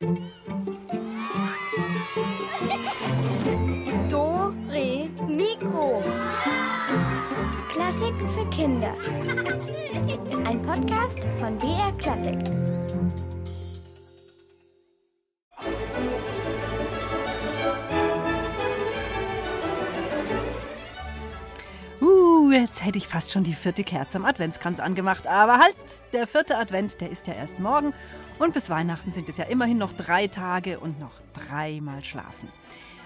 Do, Re, Mikro. Klassiken für Kinder. Ein Podcast von BR Klassik. Uh, jetzt hätte ich fast schon die vierte Kerze am Adventskranz angemacht. Aber halt, der vierte Advent, der ist ja erst morgen. Und bis Weihnachten sind es ja immerhin noch drei Tage und noch dreimal schlafen.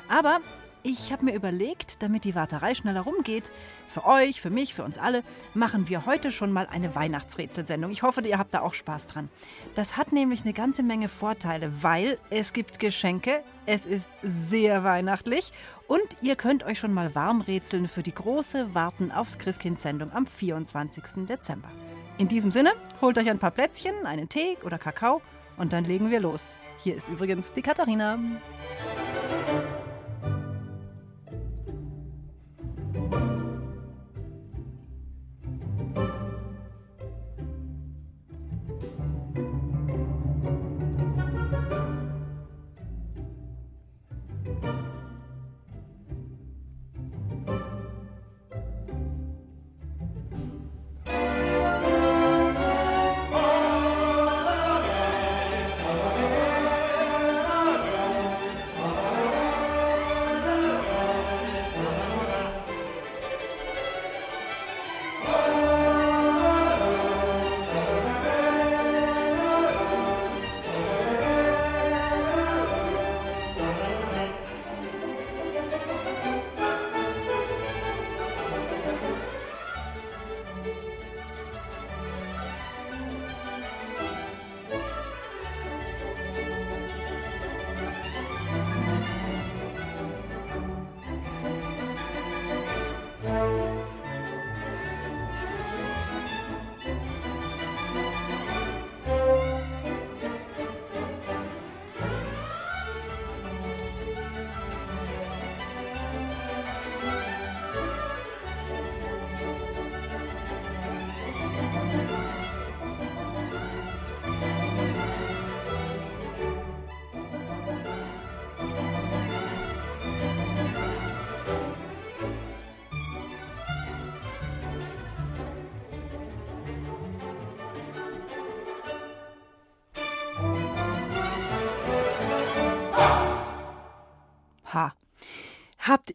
Aber ich habe mir überlegt, damit die Warterei schneller rumgeht, für euch, für mich, für uns alle, machen wir heute schon mal eine Weihnachtsrätselsendung. Ich hoffe, ihr habt da auch Spaß dran. Das hat nämlich eine ganze Menge Vorteile, weil es gibt Geschenke, es ist sehr weihnachtlich und ihr könnt euch schon mal warm rätseln für die große Warten aufs Christkind-Sendung am 24. Dezember. In diesem Sinne, holt euch ein paar Plätzchen, einen Tee oder Kakao und dann legen wir los. Hier ist übrigens die Katharina.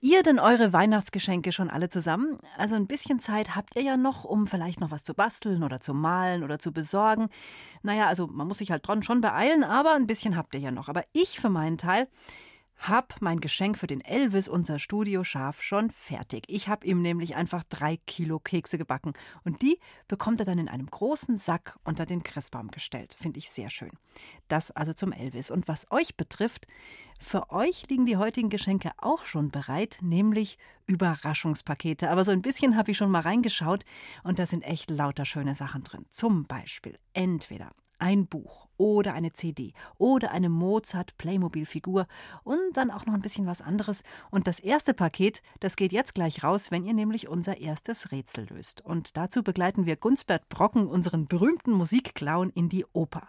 Ihr denn eure Weihnachtsgeschenke schon alle zusammen? Also ein bisschen Zeit habt ihr ja noch, um vielleicht noch was zu basteln oder zu malen oder zu besorgen. Naja, also man muss sich halt dran schon beeilen, aber ein bisschen habt ihr ja noch. Aber ich für meinen Teil hab mein Geschenk für den Elvis, unser Studioschaf, schon fertig. Ich habe ihm nämlich einfach drei Kilo Kekse gebacken. Und die bekommt er dann in einem großen Sack unter den Christbaum gestellt. Finde ich sehr schön. Das also zum Elvis. Und was euch betrifft, für euch liegen die heutigen Geschenke auch schon bereit, nämlich Überraschungspakete. Aber so ein bisschen habe ich schon mal reingeschaut und da sind echt lauter schöne Sachen drin. Zum Beispiel entweder ein Buch oder eine CD oder eine Mozart-Playmobil-Figur und dann auch noch ein bisschen was anderes. Und das erste Paket, das geht jetzt gleich raus, wenn ihr nämlich unser erstes Rätsel löst. Und dazu begleiten wir Gunsbert Brocken, unseren berühmten Musikclown, in die Oper.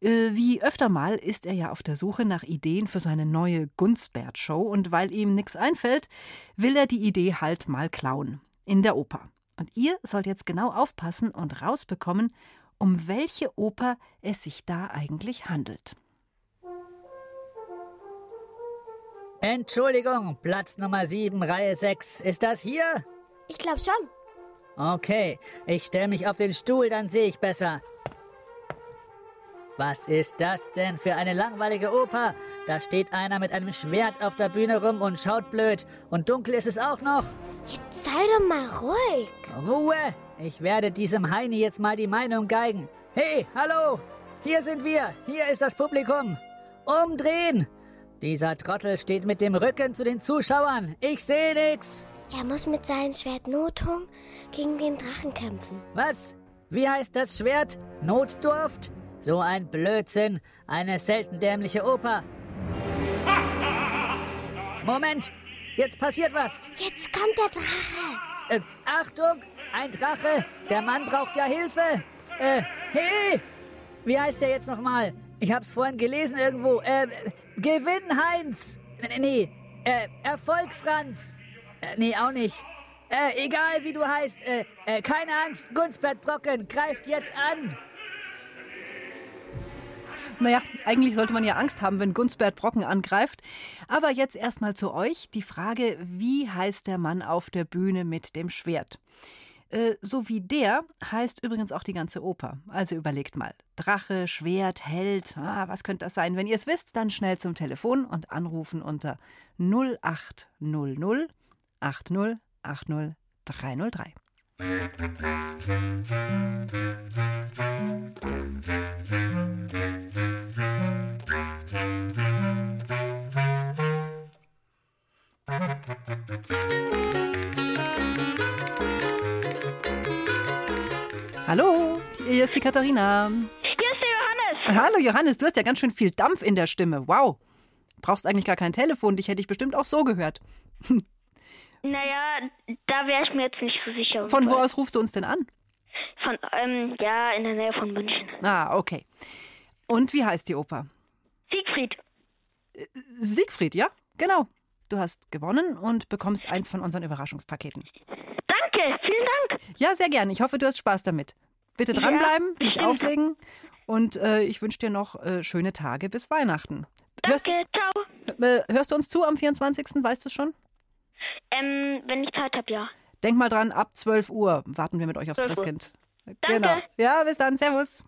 Äh, Wie öfter mal ist er ja auf der Suche nach Ideen für seine neue Gunsbert-Show und weil ihm nichts einfällt, will er die Idee halt mal klauen. In der Oper. Und ihr sollt jetzt genau aufpassen und rausbekommen, um welche Oper es sich da eigentlich handelt. Entschuldigung, Platz Nummer 7, Reihe 6. Ist das hier? Ich glaube schon. Okay, ich stelle mich auf den Stuhl, dann sehe ich besser. Was ist das denn für eine langweilige Oper? Da steht einer mit einem Schwert auf der Bühne rum und schaut blöd. Und dunkel ist es auch noch. Jetzt sei doch mal ruhig. Ruhe! Ich werde diesem Heini jetzt mal die Meinung geigen. Hey, hallo! Hier sind wir! Hier ist das Publikum! Umdrehen! Dieser Trottel steht mit dem Rücken zu den Zuschauern. Ich sehe nix! Er muss mit seinem Schwert Notung gegen den Drachen kämpfen. Was? Wie heißt das Schwert? Notdurft? So ein Blödsinn. Eine selten dämliche Oper. Moment! Jetzt passiert was! Jetzt kommt der Drache. Äh, Achtung! Ein Drache! Der Mann braucht ja Hilfe! Äh, hey! Wie heißt der jetzt nochmal? Ich hab's vorhin gelesen irgendwo. Äh, Gewinn, Heinz. Nee, nee. Äh, Erfolg, Franz. Äh, nee, auch nicht. Äh, egal wie du heißt. Äh, äh, keine Angst, Gunsbert Brocken greift jetzt an. Naja, eigentlich sollte man ja Angst haben, wenn Gunsbert Brocken angreift. Aber jetzt erstmal zu euch die Frage, wie heißt der Mann auf der Bühne mit dem Schwert? Äh, so wie der heißt übrigens auch die ganze Oper. Also überlegt mal. Drache, Schwert, Held, ah, was könnte das sein? Wenn ihr es wisst, dann schnell zum Telefon und anrufen unter 0800 80 80 303. Hallo, hier ist die Katharina. Hier ist der Johannes. Hallo Johannes, du hast ja ganz schön viel Dampf in der Stimme. Wow. Brauchst eigentlich gar kein Telefon, dich hätte ich bestimmt auch so gehört. Naja, da wäre ich mir jetzt nicht so sicher. Von wo aus rufst du uns denn an? Von, ähm, ja, in der Nähe von München. Ah, okay. Und wie heißt die Oper? Siegfried. Siegfried, ja? Genau. Du hast gewonnen und bekommst eins von unseren Überraschungspaketen. Ja, sehr gerne. Ich hoffe, du hast Spaß damit. Bitte dranbleiben, nicht bestimmt. auflegen. Und äh, ich wünsche dir noch äh, schöne Tage bis Weihnachten. Hörst, Danke, ciao. äh, hörst du uns zu am 24., weißt du schon? Ähm, wenn ich Zeit habe, ja. Denk mal dran, ab 12 Uhr warten wir mit euch aufs 12 Uhr. Christkind. Danke. Genau. Ja, bis dann. Servus.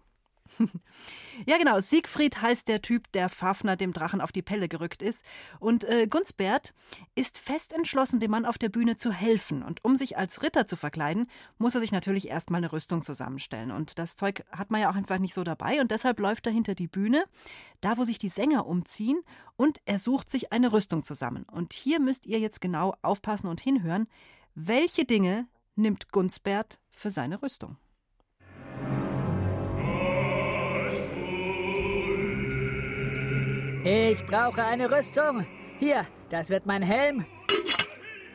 Ja, genau. Siegfried heißt der Typ, der Fafner dem Drachen auf die Pelle gerückt ist. Und äh, Gunsbert ist fest entschlossen, dem Mann auf der Bühne zu helfen. Und um sich als Ritter zu verkleiden, muss er sich natürlich erstmal eine Rüstung zusammenstellen. Und das Zeug hat man ja auch einfach nicht so dabei. Und deshalb läuft er hinter die Bühne, da wo sich die Sänger umziehen. Und er sucht sich eine Rüstung zusammen. Und hier müsst ihr jetzt genau aufpassen und hinhören. Welche Dinge nimmt Gunsbert für seine Rüstung? Ich brauche eine Rüstung. Hier, das wird mein Helm.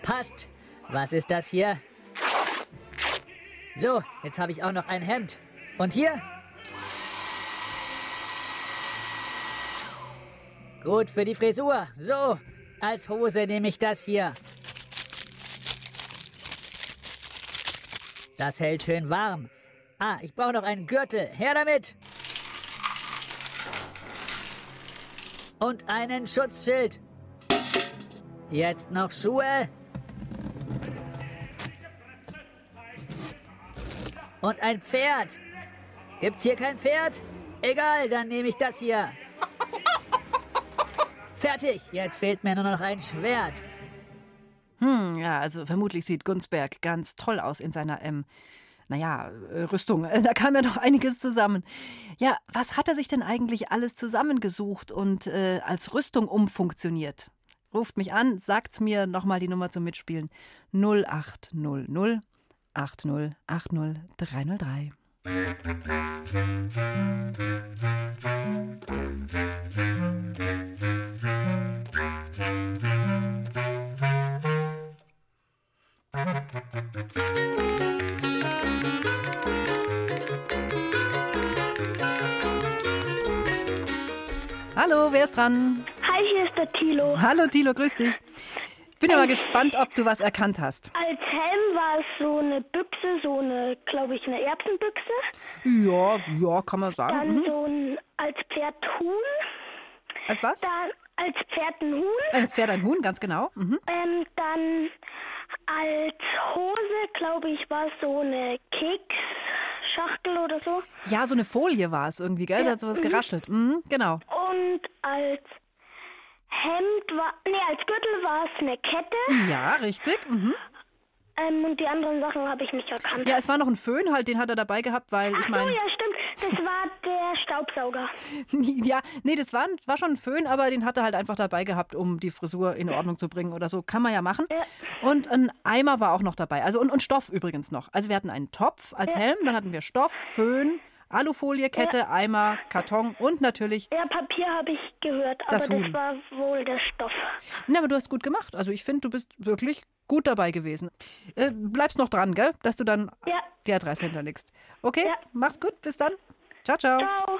Passt. Was ist das hier? So, jetzt habe ich auch noch ein Hemd. Und hier? Gut für die Frisur. So, als Hose nehme ich das hier. Das hält schön warm. Ah, ich brauche noch einen Gürtel. Her damit! Und einen Schutzschild. Jetzt noch Schuhe. Und ein Pferd. Gibt's hier kein Pferd? Egal, dann nehme ich das hier. Fertig. Jetzt fehlt mir nur noch ein Schwert. Hm, ja, also vermutlich sieht Gunsberg ganz toll aus in seiner, ähm, naja, äh, Rüstung. Äh, Da kam ja noch einiges zusammen. Ja, was hat er sich denn eigentlich alles zusammengesucht und äh, als Rüstung umfunktioniert? Ruft mich an, sagt's mir nochmal die Nummer zum Mitspielen. 0800 80 80 303. Hallo, wer ist dran? Hi, hier ist der Tilo. Hallo Tilo, grüß dich. Bin ja mal gespannt, ob du was erkannt hast. Als Helm war es so eine Büchse, so eine, glaube ich, eine Erbsenbüchse. Ja, ja, kann man sagen. Dann Mhm. so ein, als Pferd Huhn. Als was? Dann als Pferd ein Huhn. Ein Pferd, ein Huhn, ganz genau. Mhm. Ähm, dann als Hose, glaube ich, war es so eine Keksschachtel oder so. Ja, so eine Folie war es irgendwie, gell? Da hat sowas geraschelt. Mhm, genau. Und als Hemd war, nee, als Gürtel war es eine Kette. Ja, richtig. Mhm. Ähm, und die anderen Sachen habe ich nicht erkannt. Ja, es war noch ein Föhn halt, den hat er dabei gehabt, weil ich Ach so, meine. ja, stimmt. Das war der Staubsauger. Ja, nee, das war, war schon ein Föhn, aber den hat er halt einfach dabei gehabt, um die Frisur in Ordnung zu bringen oder so. Kann man ja machen. Und ein Eimer war auch noch dabei. Also und, und Stoff übrigens noch. Also wir hatten einen Topf als Helm, dann hatten wir Stoff, Föhn, Alufolie, Kette, Eimer, Karton und natürlich. Ja, Papier habe ich gehört, aber Das das, war wohl der Stoff. Na, aber du hast gut gemacht. Also ich finde, du bist wirklich gut dabei gewesen. Äh, bleibst noch dran, gell? Dass du dann Ja. die Adresse hinterlegst. Okay, Ja. mach's gut. Bis dann. Ciao, ciao. Ciao.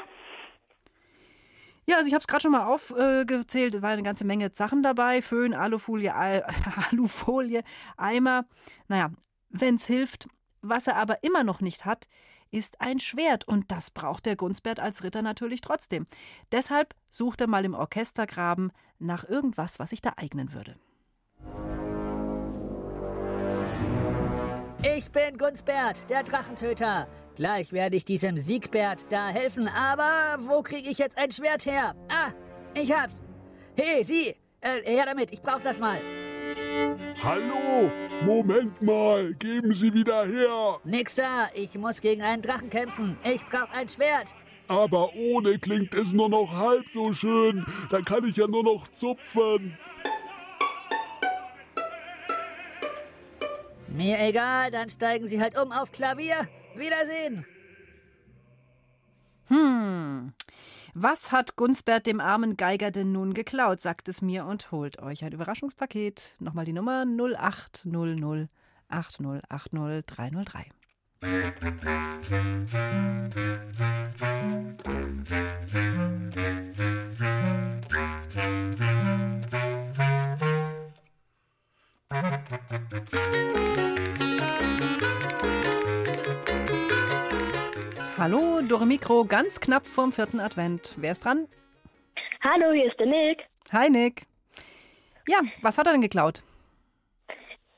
Ja, also ich habe es gerade schon mal aufgezählt. Es war eine ganze Menge Sachen dabei. Föhn, Alufolie, Al Alufolie, Eimer. Naja, wenn es hilft. Was er aber immer noch nicht hat, ist ein Schwert. Und das braucht der Gunsbert als Ritter natürlich trotzdem. Deshalb sucht er mal im Orchestergraben nach irgendwas, was sich da eignen würde. Ich bin Gunsbert, der Drachentöter. Gleich werde ich diesem Siegbert da helfen, aber wo kriege ich jetzt ein Schwert her? Ah, ich hab's. Hey, Sie, äh, her damit, ich brauch das mal. Hallo, Moment mal, geben Sie wieder her. Nix da, ich muss gegen einen Drachen kämpfen. Ich brauch ein Schwert. Aber ohne klingt es nur noch halb so schön. Dann kann ich ja nur noch zupfen. Mir egal, dann steigen Sie halt um auf Klavier. Wiedersehen. Hm. Was hat Gunsbert dem armen Geiger denn nun geklaut, sagt es mir und holt euch ein Überraschungspaket. Nochmal die Nummer 0800 8080 303. Hallo, Dore Mikro, ganz knapp vorm vierten Advent. Wer ist dran? Hallo, hier ist der Nick. Hi, Nick. Ja, was hat er denn geklaut?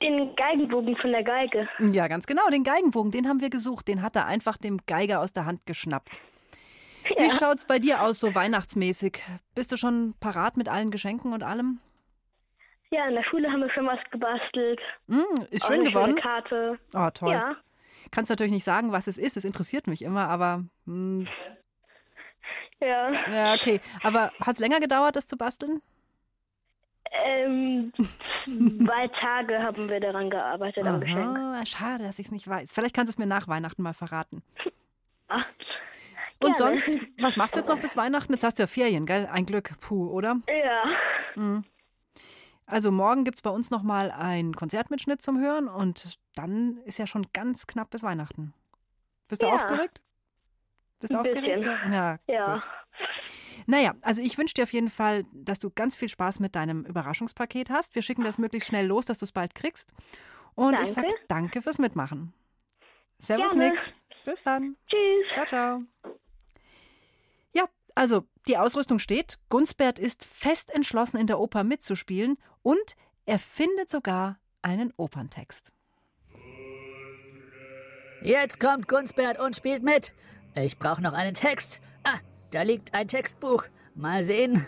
Den Geigenbogen von der Geige. Ja, ganz genau, den Geigenbogen, den haben wir gesucht. Den hat er einfach dem Geiger aus der Hand geschnappt. Wie Ja. schaut's bei dir aus, so weihnachtsmäßig? Bist du schon parat mit allen Geschenken und allem? Ja, in der Schule haben wir schon was gebastelt. Hm, ist schön eine geworden. schöne Karte. Oh, toll. Ja. Kannst natürlich nicht sagen, was es ist. Es interessiert mich immer, aber hm, Ja. ja, okay. Aber hat's länger gedauert, das zu basteln? Ähm, zwei Tage haben wir daran gearbeitet am Geschenk. Aha, schade, dass ich es nicht weiß. Vielleicht kannst du es mir nach Weihnachten mal verraten. Ach, Und sonst, was machst du jetzt noch bis Weihnachten? Jetzt hast du ja Ferien, gell? Ein Glück, puh, oder? ja. Also morgen gibt es bei uns nochmal einen Konzertmitschnitt zum Hören und dann ist ja schon ganz knapp bis Weihnachten. Bist du Ja. aufgeregt? Bist du Ein aufgeregt? bisschen. Ja. Ja. Gut. Naja, also ich wünsche dir auf jeden Fall, dass du ganz viel Spaß mit deinem Überraschungspaket hast. Wir schicken das möglichst schnell los, dass du es bald kriegst. Und ich sage Danke. danke fürs Mitmachen. Servus, Gerne. Nick. Bis dann. Tschüss. Ciao, ciao. Also die Ausrüstung steht. Gunsbert ist fest entschlossen, in der Oper mitzuspielen und er findet sogar einen Operntext. Jetzt kommt Gunsbert und spielt mit. Ich brauche noch einen Text. Ah, da liegt ein Textbuch. Mal sehen.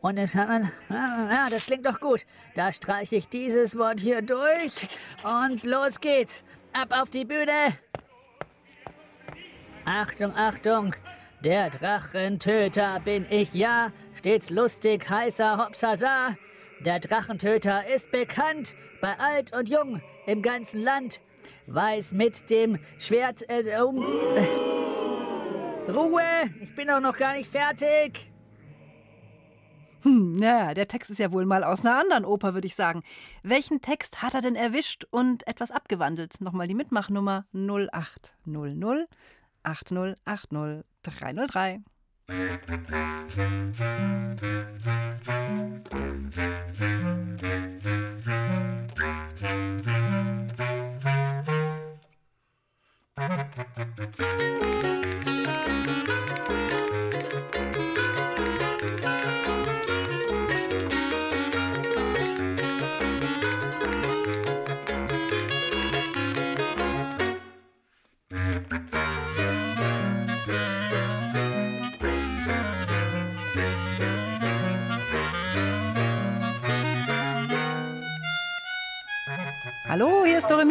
Und. Ah, das klingt doch gut. Da streiche ich dieses Wort hier durch. Und los geht's. Ab auf die Bühne. Achtung, Achtung. Der Drachentöter bin ich ja. Stets lustig, heißer Hopsasa. Der Drachentöter ist bekannt bei alt und jung im ganzen Land. Weiß mit dem Schwert äh, um. Äh, Ruhe! Ich bin doch noch gar nicht fertig. Hm, naja, der Text ist ja wohl mal aus einer anderen Oper, würde ich sagen. Welchen Text hat er denn erwischt und etwas abgewandelt? Nochmal die Mitmachnummer 0800 8080 303.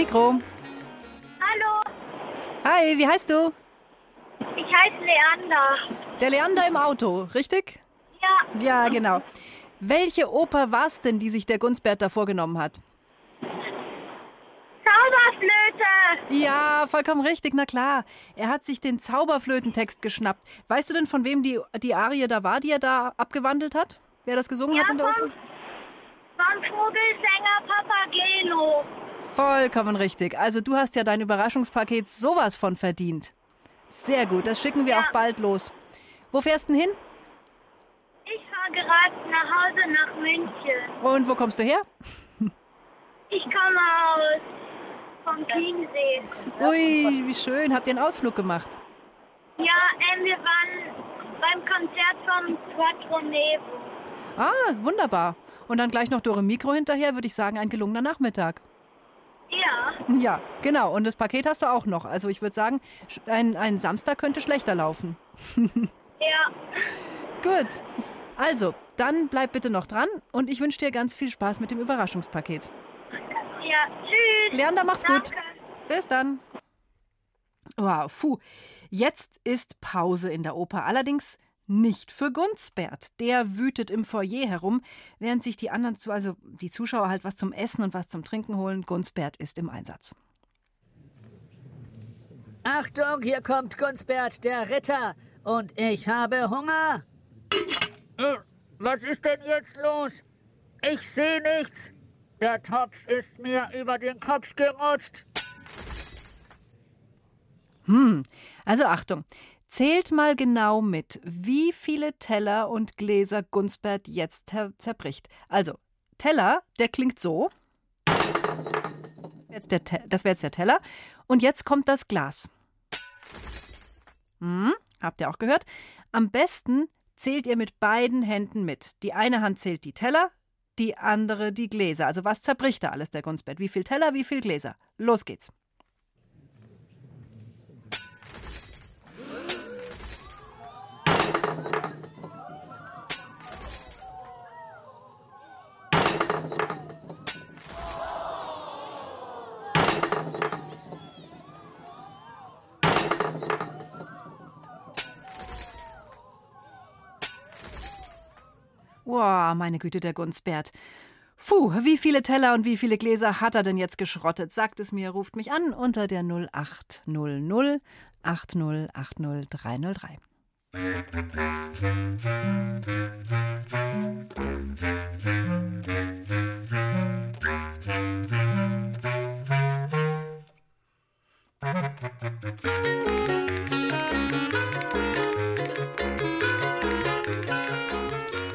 Mikro. Hallo, Hi, wie heißt du? ich heiße Leander. Der Leander im Auto, richtig? Ja, Ja, genau. Welche Oper war es denn, die sich der Gunsbert da vorgenommen hat? Zauberflöte. Ja, vollkommen richtig, na klar. Er hat sich den Zauberflötentext geschnappt. Weißt du denn, von wem die, die Arie da war, die er da abgewandelt hat? Wer das gesungen hat in der Oper? Vom Vogelsänger Papageno. Vollkommen richtig. Also du hast ja dein Überraschungspaket sowas von verdient. Sehr gut, das schicken wir auch bald los. Wo fährst du denn hin? Ich fahre gerade nach Hause nach München. Und wo kommst du her? Ich komme aus vom Chiemsee. Ui, wie schön. Habt ihr einen Ausflug gemacht? Ja, ähm, wir waren beim Konzert vom Quattro Nevo. Ah, wunderbar. Und dann gleich noch Dore Mikro hinterher, würde ich sagen, ein gelungener Nachmittag. Ja, Ja, genau. Und das Paket hast du auch noch. Also ich würde sagen, ein, ein Samstag könnte schlechter laufen. ja. Gut. Also, dann bleib bitte noch dran und ich wünsche dir ganz viel Spaß mit dem Überraschungspaket. Ja, tschüss. Leander, mach's gut. Danke. Bis dann. Wow, puh. Jetzt ist Pause in der Oper. Allerdings nicht für Gunsbert. Der wütet im Foyer herum, während sich die anderen, zu- also die Zuschauer halt was zum Essen und was zum Trinken holen. Gunsbert ist im Einsatz. Achtung, hier kommt Gunsbert, der Ritter. Und ich habe Hunger. Äh, Was ist denn jetzt los? Ich sehe nichts. Der Topf ist mir über den Kopf gerutscht. Also Achtung, zählt mal genau mit, wie viele Teller und Gläser Gunsbert jetzt zer- zerbricht. Also, Teller, der klingt so. Jetzt der das wäre jetzt der Teller. Und jetzt kommt das Glas. Hm, habt ihr auch gehört? Am besten zählt ihr mit beiden Händen mit. Die eine Hand zählt die Teller, die andere die Gläser. Also was zerbricht da alles der Gunsbert? Wie viel Teller, wie viel Gläser? Los geht's. Wow, meine Güte, der Gunsbert. Puh, wie viele Teller und wie viele Gläser hat er denn jetzt geschrottet? Sagt es mir, ruft mich an unter der 0800 8080303.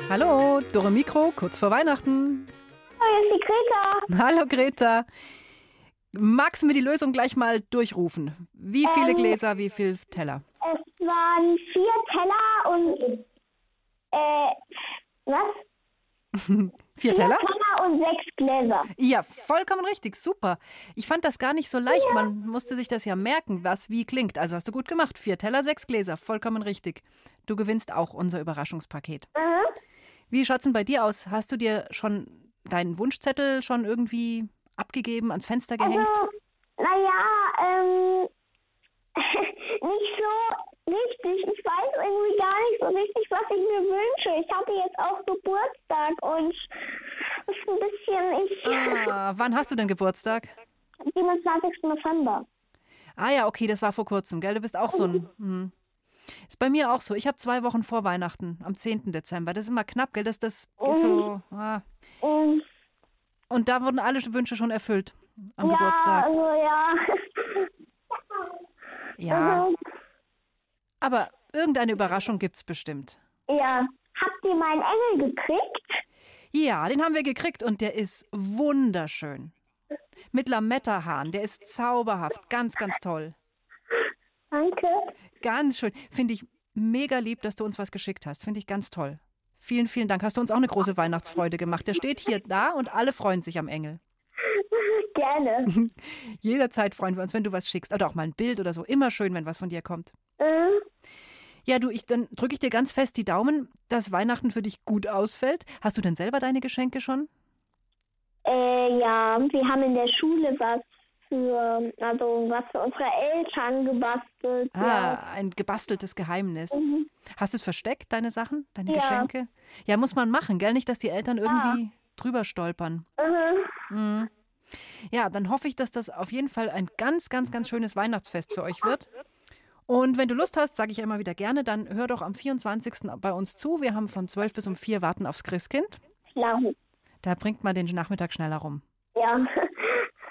Hallo, Dore Mikro, kurz vor Weihnachten. Hier ist die Greta. Hallo Greta. Magst du mir die Lösung gleich mal durchrufen? Wie viele Ähm, Gläser, wie viele Teller? Es waren vier Teller und äh, was? Vier Vier Teller? Teller und sechs Gläser. Ja, vollkommen richtig, super. Ich fand das gar nicht so leicht. Man musste sich das ja merken, was wie klingt. Also hast du gut gemacht. Vier Teller, sechs Gläser, vollkommen richtig. Du gewinnst auch unser Überraschungspaket. Mhm. Wie schaut's denn bei dir aus? Hast du dir schon deinen Wunschzettel schon irgendwie abgegeben, ans Fenster gehängt? Also, naja, ähm, nicht so richtig. Ich weiß irgendwie gar nicht so richtig, was ich mir wünsche. Ich hatte jetzt auch Geburtstag und es ist ein bisschen, ich, Ah, wann hast du denn Geburtstag? 27. November. Ah ja, okay, das war vor kurzem, gell? Du bist auch so ein. Hm. Ist bei mir auch so. Ich habe zwei Wochen vor Weihnachten, am 10. Dezember. Das ist immer knapp, gell? Das, das ist so. Ah. Und, da wurden alle Wünsche schon erfüllt am ja, Geburtstag. also ja. Ja, Also, aber irgendeine Überraschung gibt's bestimmt. ja. Habt ihr meinen Engel gekriegt? Ja, den haben wir gekriegt und der ist wunderschön. Mit Lametta-Haaren, der ist zauberhaft, ganz, ganz toll. Danke. Ganz schön. Finde ich mega lieb, dass du uns was geschickt hast. Finde ich ganz toll. Vielen, vielen Dank. Hast du uns auch eine große Weihnachtsfreude gemacht. Der steht hier da und alle freuen sich am Engel. Gerne. Jederzeit freuen wir uns, wenn du was schickst. Oder auch mal ein Bild oder so. Immer schön, wenn was von dir kommt. Mhm. Ja, du, ich, dann drücke ich dir ganz fest die Daumen, dass Weihnachten für dich gut ausfällt. Hast du denn selber deine Geschenke schon? Äh, ja, wir haben in der Schule was für, also was für unsere Eltern gebastelt. Ah, ein gebasteltes Geheimnis. Ja. Mhm. Hast du es versteckt, deine Sachen, deine Ja. Geschenke? Ja, muss man machen, gell? Nicht, dass die Eltern irgendwie drüber stolpern. Mhm. Mhm. Ja, dann hoffe ich, dass das auf jeden Fall ein ganz, ganz, ganz schönes Weihnachtsfest für euch wird. Und wenn du Lust hast, sage ich ja immer wieder gerne, dann hör doch am 24. bei uns zu. Wir haben von 12 bis um 4 Warten aufs Christkind. Ja. Da bringt man den Nachmittag schneller rum. ja.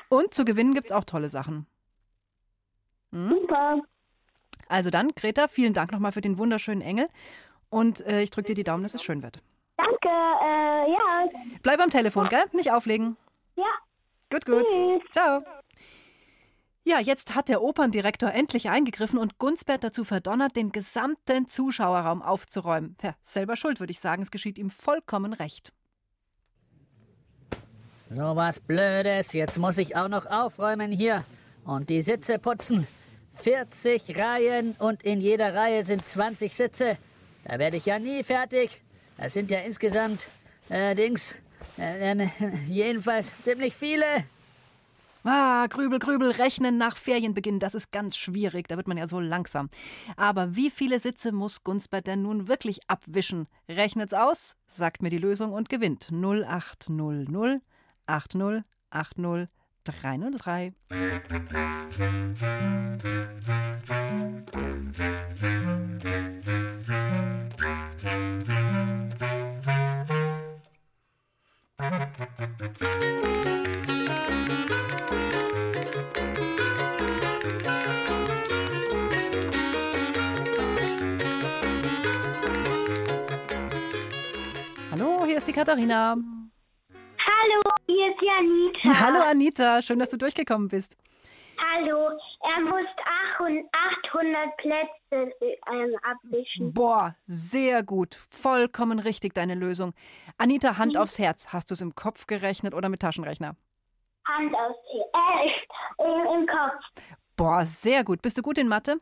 Und zu gewinnen gibt es auch tolle Sachen. Hm? Super. Also dann, Greta, vielen Dank nochmal für den wunderschönen Engel. Und äh, ich drücke dir die Daumen, dass es schön wird. Danke, äh, ja. Bleib am Telefon, gell? Nicht auflegen. Ja. Gut, gut. Tschüss. Ciao. Ja, jetzt hat der Operndirektor endlich eingegriffen und Gunsbert dazu verdonnert, den gesamten Zuschauerraum aufzuräumen. Ja, selber schuld, würde ich sagen. Es geschieht ihm vollkommen recht. So was Blödes. Jetzt muss ich auch noch aufräumen hier und die Sitze putzen. 40 Reihen und in jeder Reihe sind 20 Sitze. Da werde ich ja nie fertig. Das sind ja insgesamt, äh, Dings, äh, äh, jedenfalls ziemlich viele. Ah, Grübel, Grübel, rechnen nach Ferienbeginn, das ist ganz schwierig, da wird man ja so langsam. Aber wie viele Sitze muss Gunsbert denn nun wirklich abwischen? Rechnet's aus, sagt mir die Lösung und gewinnt 0800 80 80 303. Hallo, hier ist die Katharina. Hallo, hier ist Janita. Hallo Anita, schön, dass du durchgekommen bist. Hallo, er muss 800 Plätze ähm, abwischen. Boah, sehr gut. Vollkommen richtig deine Lösung. Anita, Hand aufs Herz. Hast du es im Kopf gerechnet oder mit Taschenrechner? Hand aus äh, im, im Kopf. Boah, sehr gut. Bist du gut in Mathe?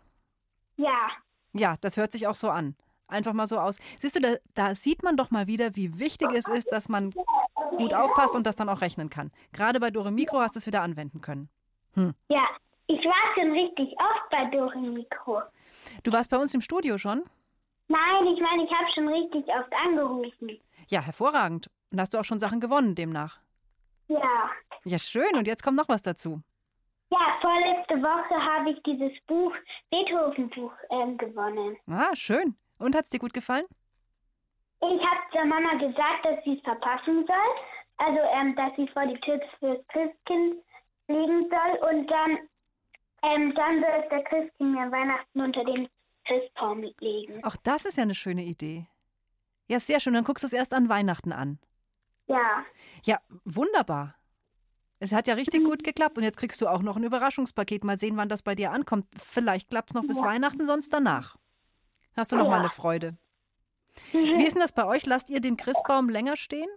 Ja. Ja, das hört sich auch so an. Einfach mal so aus. Siehst du, da, da sieht man doch mal wieder, wie wichtig es ist, dass man gut aufpasst und das dann auch rechnen kann. Gerade bei Dore Mikro hast du es wieder anwenden können. Ja, ich war schon richtig oft bei Dore Mikro. Du warst bei uns im Studio schon? Nein, ich meine, ich habe schon richtig oft angerufen. Ja, hervorragend. Und hast du auch schon Sachen gewonnen demnach? Ja. Ja, schön. Und jetzt kommt noch was dazu. Ja, vorletzte Woche habe ich dieses Buch, Beethoven-Buch, ähm, gewonnen. Ah, schön. Und hat's dir gut gefallen? Ich habe der Mama gesagt, dass sie es verpassen soll. Also, ähm, dass sie vor die Tür fürs Christkind legen soll. Und dann, ähm, dann soll es der Christkind mir Weihnachten unter den Christbaum legen. Auch das ist ja eine schöne Idee. Ja, sehr schön. Dann guckst du es erst an Weihnachten an. Ja. Ja, wunderbar. Es hat ja richtig gut geklappt und jetzt kriegst du auch noch ein Überraschungspaket. Mal sehen, wann das bei dir ankommt. Vielleicht klappt es noch bis Ja. Weihnachten, sonst danach. Hast du noch Ja. mal eine Freude. Wie ist denn das bei euch? Lasst ihr den Christbaum länger stehen?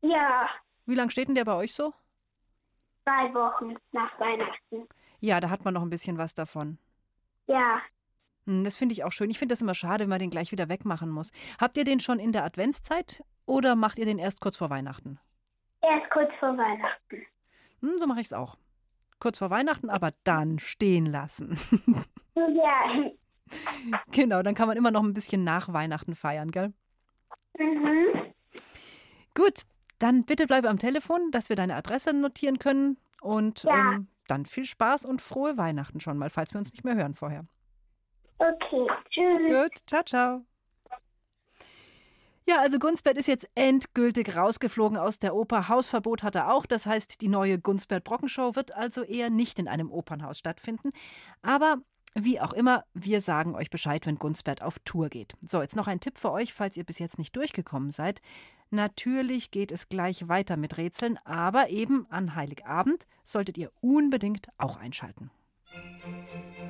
Ja, Wie lange steht denn der bei euch so? zwei Wochen nach Weihnachten. Ja, da hat man noch ein bisschen was davon. Ja. Hm, Das finde ich auch schön. Ich finde das immer schade, wenn man den gleich wieder wegmachen muss. Habt ihr den schon in der Adventszeit oder macht ihr den erst kurz vor Weihnachten? Erst kurz vor Weihnachten. Hm, so mache ich es auch. Kurz vor Weihnachten, aber dann stehen lassen. Ja. genau, dann kann man immer noch ein bisschen nach Weihnachten feiern, gell? Mhm. Gut, dann bitte bleibe am Telefon, dass wir deine Adresse notieren können. Und Ja. ähm, dann viel Spaß und frohe Weihnachten schon mal, falls wir uns nicht mehr hören vorher. Okay. Tschüss. Gut, ciao, ciao. Ja, also Gunsbert ist jetzt endgültig rausgeflogen aus der Oper. Hausverbot hat er auch. Das heißt, die neue Gunsbert Brockenshow wird also eher nicht in einem Opernhaus stattfinden. Aber wie auch immer, wir sagen euch Bescheid, wenn Gunsbert auf Tour geht. So, jetzt noch ein Tipp für euch, falls ihr bis jetzt nicht durchgekommen seid. Natürlich geht es gleich weiter mit Rätseln, aber eben an Heiligabend solltet ihr unbedingt auch einschalten.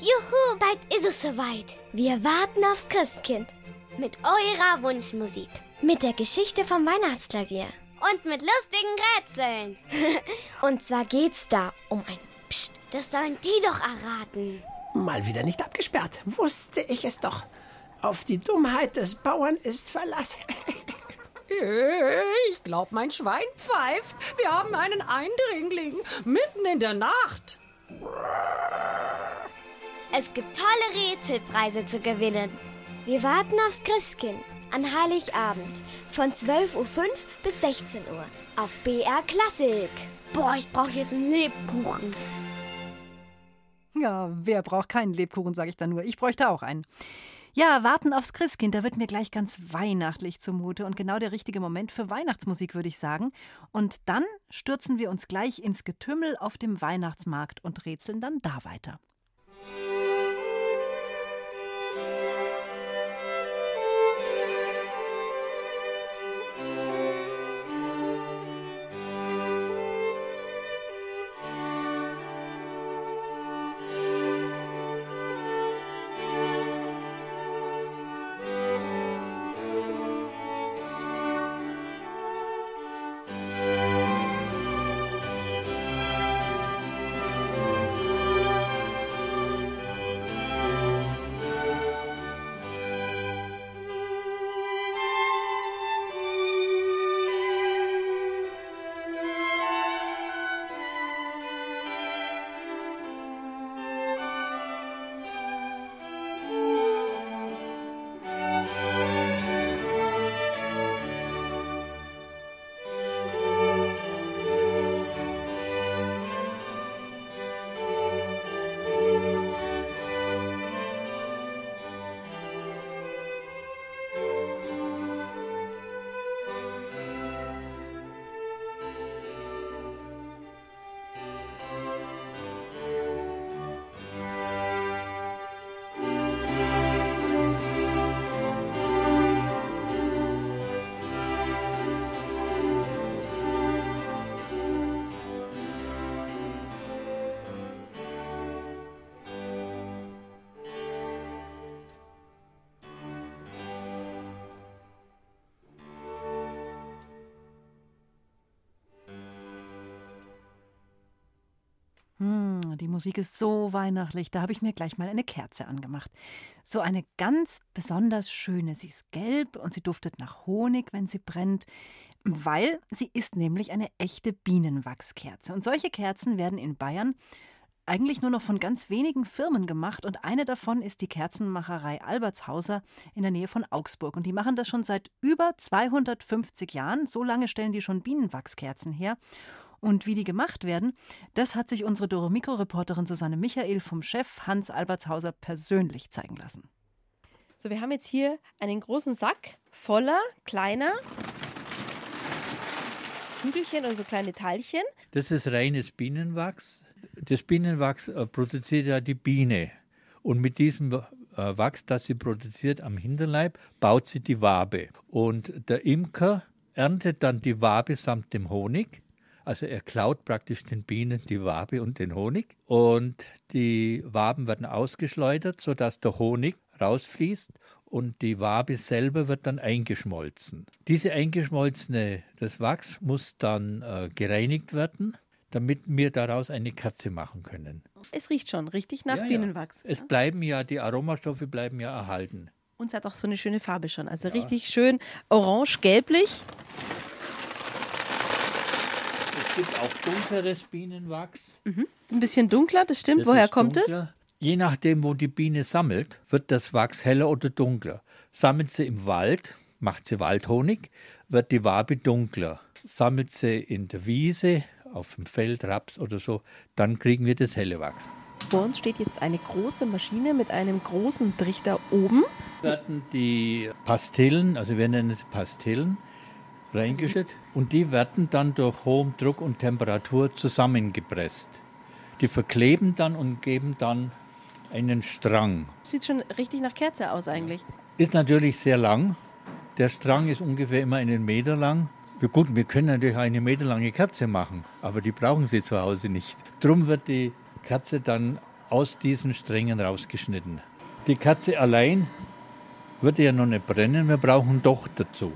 Juhu, bald ist es soweit. Wir warten aufs Christkind. Mit eurer Wunschmusik. Mit der Geschichte vom Weihnachtsklavier. Und mit lustigen Rätseln. Und zwar geht's da um ein Psst. Das sollen die doch erraten. Mal wieder nicht abgesperrt. Wusste ich es doch. Auf die Dummheit des Bauern ist Verlass. Ich glaub, mein Schwein pfeift. Wir haben einen Eindringling mitten in der Nacht. Es gibt tolle Rätselpreise zu gewinnen. Wir warten aufs Christkind an Heiligabend von 12.05 Uhr bis 16 Uhr auf BR Klassik. Boah, ich brauche jetzt einen Lebkuchen. Ja, wer braucht keinen Lebkuchen, sage ich dann nur. Ich bräuchte auch einen. Ja, warten aufs Christkind, da wird mir gleich ganz weihnachtlich zumute und genau der richtige Moment für Weihnachtsmusik, würde ich sagen. Und dann stürzen wir uns gleich ins Getümmel auf dem Weihnachtsmarkt und rätseln dann da weiter. Die Musik ist so weihnachtlich, da habe ich mir gleich mal eine Kerze angemacht. So eine ganz besonders schöne. Sie ist gelb und sie duftet nach Honig, wenn sie brennt, weil sie ist nämlich eine echte Bienenwachskerze. Und solche Kerzen werden in Bayern eigentlich nur noch von ganz wenigen Firmen gemacht und eine davon ist die Kerzenmacherei Albertshauser in der Nähe von Augsburg. Und die machen das schon seit über 250 Jahren. So lange stellen die schon Bienenwachskerzen her. Und wie die gemacht werden, das hat sich unsere Doromiko-Reporterin Susanne Michael vom Chef Hans Albertshauser persönlich zeigen lassen. So, wir haben jetzt hier einen großen Sack voller kleiner Kügelchen oder so kleine Teilchen. Das ist reines Bienenwachs. Das Bienenwachs äh, produziert ja die Biene. Und mit diesem äh, Wachs, das sie produziert am Hinterleib, baut sie die Wabe. Und der Imker erntet dann die Wabe samt dem Honig. Also er klaut praktisch den Bienen die Wabe und den Honig. Und die Waben werden ausgeschleudert, sodass der Honig rausfließt und die Wabe selber wird dann eingeschmolzen. Diese eingeschmolzene, das Wachs muss dann äh, gereinigt werden damit wir daraus eine Katze machen können. Es riecht schon richtig nach Ja, ja. Bienenwachs. Es bleiben ja, die Aromastoffe bleiben ja erhalten. Und es hat auch so eine schöne Farbe schon. Also richtig schön orange-gelblich. Es gibt auch dunkleres Bienenwachs. Ist ein bisschen dunkler, das stimmt. Das Woher kommt es? Je nachdem, wo die Biene sammelt, wird das Wachs heller oder dunkler. Sammelt sie im Wald, macht sie Waldhonig, wird die Wabe dunkler. Sammelt sie in der Wiese, auf dem Feld, Raps oder so, dann kriegen wir das helle Wachs. Vor uns steht jetzt eine große Maschine mit einem großen Trichter oben. werden die Pastillen, also wir nennen es Pastillen, reingeschüttet und die werden dann durch hohem Druck und Temperatur zusammengepresst. Die verkleben dann und geben dann einen Strang. Sieht schon richtig nach Kerze aus eigentlich. Ist natürlich sehr lang. Der Strang ist ungefähr immer einen Meter lang. Gut, wir können natürlich eine meterlange Kerze machen, aber die brauchen Sie zu Hause nicht. Drum wird die Kerze dann aus diesen Strängen rausgeschnitten. Die Kerze allein würde ja noch nicht brennen, wir brauchen Docht dazu.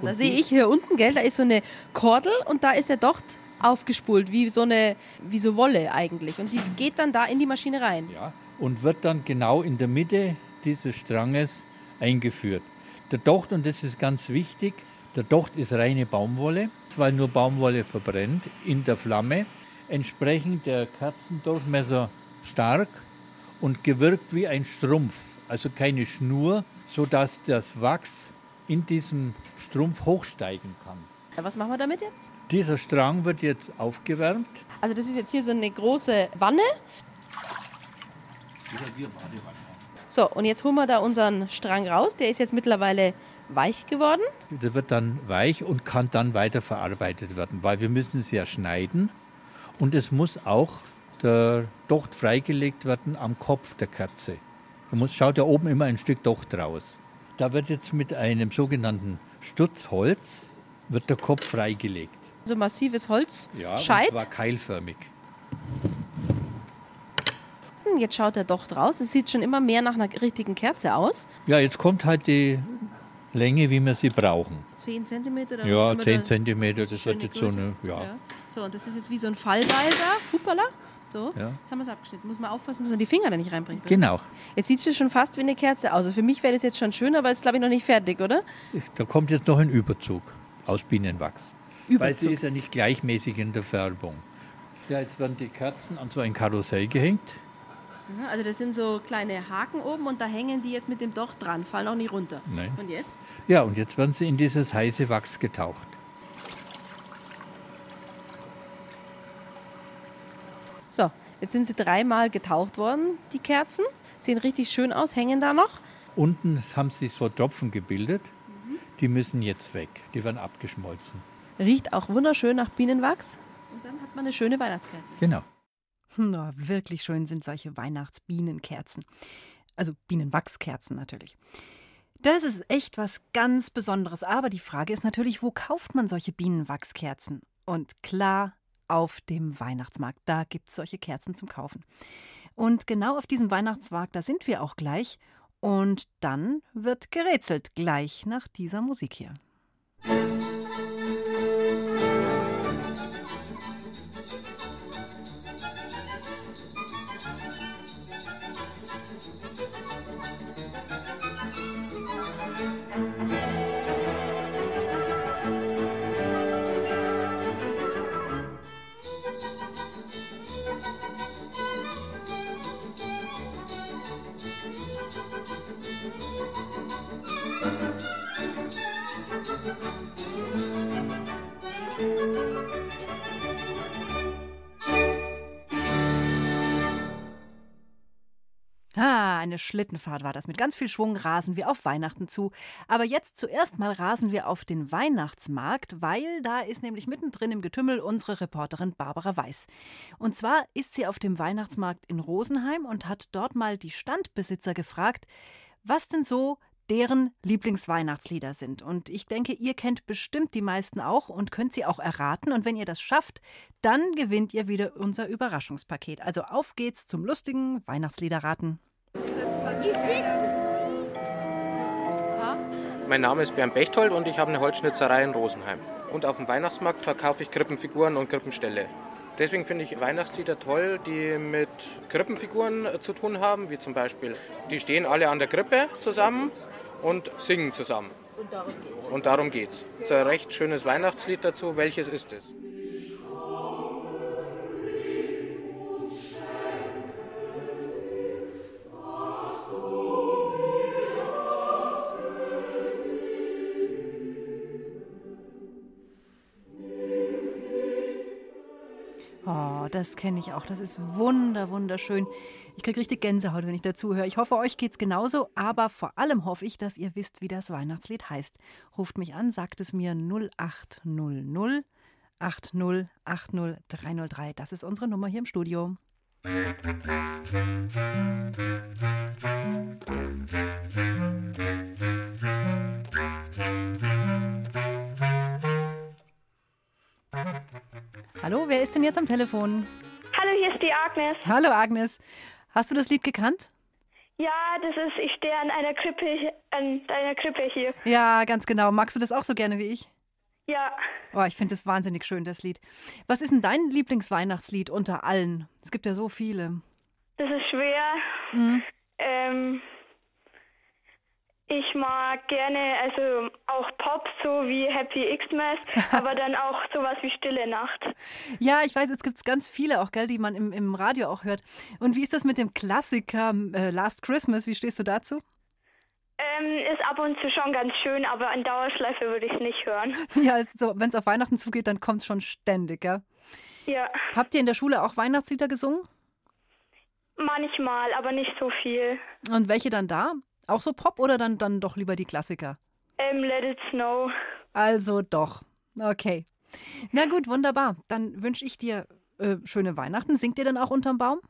Und da sehe ich hier unten, gell, da ist so eine Kordel und da ist der Docht aufgespult, wie so eine, wie so Wolle eigentlich. Und die geht dann da in die Maschine rein. Ja, und wird dann genau in der Mitte dieses Stranges eingeführt. Der Docht, und das ist ganz wichtig, der Docht ist reine Baumwolle, weil nur Baumwolle verbrennt in der Flamme, entsprechend der Kerzendurchmesser stark und gewirkt wie ein Strumpf, also keine Schnur, sodass das Wachs in diesem Strumpf hochsteigen kann. Was machen wir damit jetzt? Dieser Strang wird jetzt aufgewärmt. Also das ist jetzt hier so eine große Wanne. So, und jetzt holen wir da unseren Strang raus. Der ist jetzt mittlerweile weich geworden. Der wird dann weich und kann dann weiter verarbeitet werden, weil wir müssen es ja schneiden und es muss auch der Docht freigelegt werden am Kopf der Kerze. Da muss, schaut ja oben immer ein Stück Docht raus. Da wird jetzt mit einem sogenannten Stutzholz wird der Kopf freigelegt. So massives Holz. Ja, Scheit. und zwar keilförmig. Hm, Jetzt schaut der Docht raus. Es sieht schon immer mehr nach einer richtigen Kerze aus. Ja, jetzt kommt halt die Länge, wie wir sie brauchen. 10 cm oder Ja, was immer 10 da- Zentimeter, das schöne wird jetzt so Größe. eine, ja. Ja. So, und das ist jetzt wie so ein Fallbeil da. Hupala. So, Ja. jetzt haben wir es abgeschnitten. Muss man aufpassen, dass man die Finger da nicht reinbringt. oder? Genau. Jetzt sieht es schon fast wie eine Kerze aus. Also für mich wäre das jetzt schon schön, aber ist glaube ich noch nicht fertig, oder? Da kommt jetzt noch ein Überzug aus Bienenwachs. Weil sie Überzug. ist ja nicht gleichmäßig in der Färbung. Ja, jetzt werden die Kerzen an so ein Karussell gehängt. Also das sind so kleine Haken oben und da hängen die jetzt mit dem Docht dran, fallen auch nicht runter. Nein. Und jetzt? Ja, und jetzt werden sie in dieses heiße Wachs getaucht. So, jetzt sind sie dreimal getaucht worden, die Kerzen. Sehen richtig schön aus, hängen da noch. Unten haben sich so Tropfen gebildet. Die müssen jetzt weg. Die werden abgeschmolzen. Riecht auch wunderschön nach Bienenwachs. Und dann hat man eine schöne Weihnachtskerze. Genau. Na, wirklich schön sind solche Weihnachtsbienenkerzen. Also Bienenwachskerzen natürlich. Das ist echt was ganz Besonderes. Aber die Frage ist natürlich, wo kauft man solche Bienenwachskerzen? Und klar, auf dem Weihnachtsmarkt. Da gibt es solche Kerzen zum Kaufen. Und genau auf diesem Weihnachtsmarkt, da sind wir auch gleich. Und dann wird gerätselt, gleich nach dieser Musik hier. Eine Schlittenfahrt war das. Mit ganz viel Schwung rasen wir auf Weihnachten zu. Aber jetzt zuerst mal rasen wir auf den Weihnachtsmarkt, weil da ist nämlich mittendrin im Getümmel unsere Reporterin Barbara Weiß. Und zwar ist sie auf dem Weihnachtsmarkt in Rosenheim und hat dort mal die Standbesitzer gefragt, was denn so deren Lieblingsweihnachtslieder sind. Und ich denke, ihr kennt bestimmt die meisten auch und könnt sie auch erraten. Und wenn ihr das schafft, dann gewinnt ihr wieder unser Überraschungspaket. Also auf geht's zum lustigen Weihnachtsliederraten. Mein Name ist Bernd Bechtold und ich habe eine Holzschnitzerei in Rosenheim. Und auf dem Weihnachtsmarkt verkaufe ich Krippenfiguren und Krippenställe. Deswegen finde ich Weihnachtslieder toll, die mit Krippenfiguren zu tun haben, wie zum Beispiel, die stehen alle an der Krippe zusammen und singen zusammen. Und darum geht's. Und darum geht's. Es ist ein recht schönes Weihnachtslied dazu. Welches ist es? Das kenne ich auch. Das ist wunder, wunderschön. Ich kriege richtig Gänsehaut, wenn ich dazu höre. Ich hoffe, euch geht's genauso, aber vor allem hoffe ich, dass ihr wisst, wie das Weihnachtslied heißt. Ruft mich an, sagt es mir 0800 80 80 303. Das ist unsere Nummer hier im Studio. Hallo, wer ist denn jetzt am Telefon? Hallo, hier ist die Agnes. Hallo Agnes. Hast du das Lied gekannt? Ja, das ist Ich stehe an einer Krippe, an deiner Krippe hier. Ja, ganz genau. Magst du das auch so gerne wie ich? Ja. Oh, ich finde es wahnsinnig schön, das Lied. Was ist denn dein Lieblingsweihnachtslied unter allen? Es gibt ja so viele. Das ist schwer. Mhm. Ähm, ich mag gerne, also auch Pop, so wie Happy Xmas, aber dann auch sowas wie Stille Nacht. Ja, ich weiß, es gibt ganz viele auch, gell, die man im, im Radio auch hört. Und wie ist das mit dem Klassiker äh, Last Christmas? Wie stehst du dazu? Ähm, ist ab und zu schon ganz schön, aber in Dauerschleife würde ich es nicht hören. Ja, so, wenn es auf Weihnachten zugeht, dann kommt es schon ständig, gell? Ja. Habt ihr in der Schule auch Weihnachtslieder gesungen? Manchmal, aber nicht so viel. Und welche dann da? Auch so Pop oder dann, dann doch lieber die Klassiker? Ähm, Let It Snow. Also doch. Okay. Na gut, wunderbar. Dann wünsche ich dir äh, schöne Weihnachten. Singt ihr dann auch unterm Baum?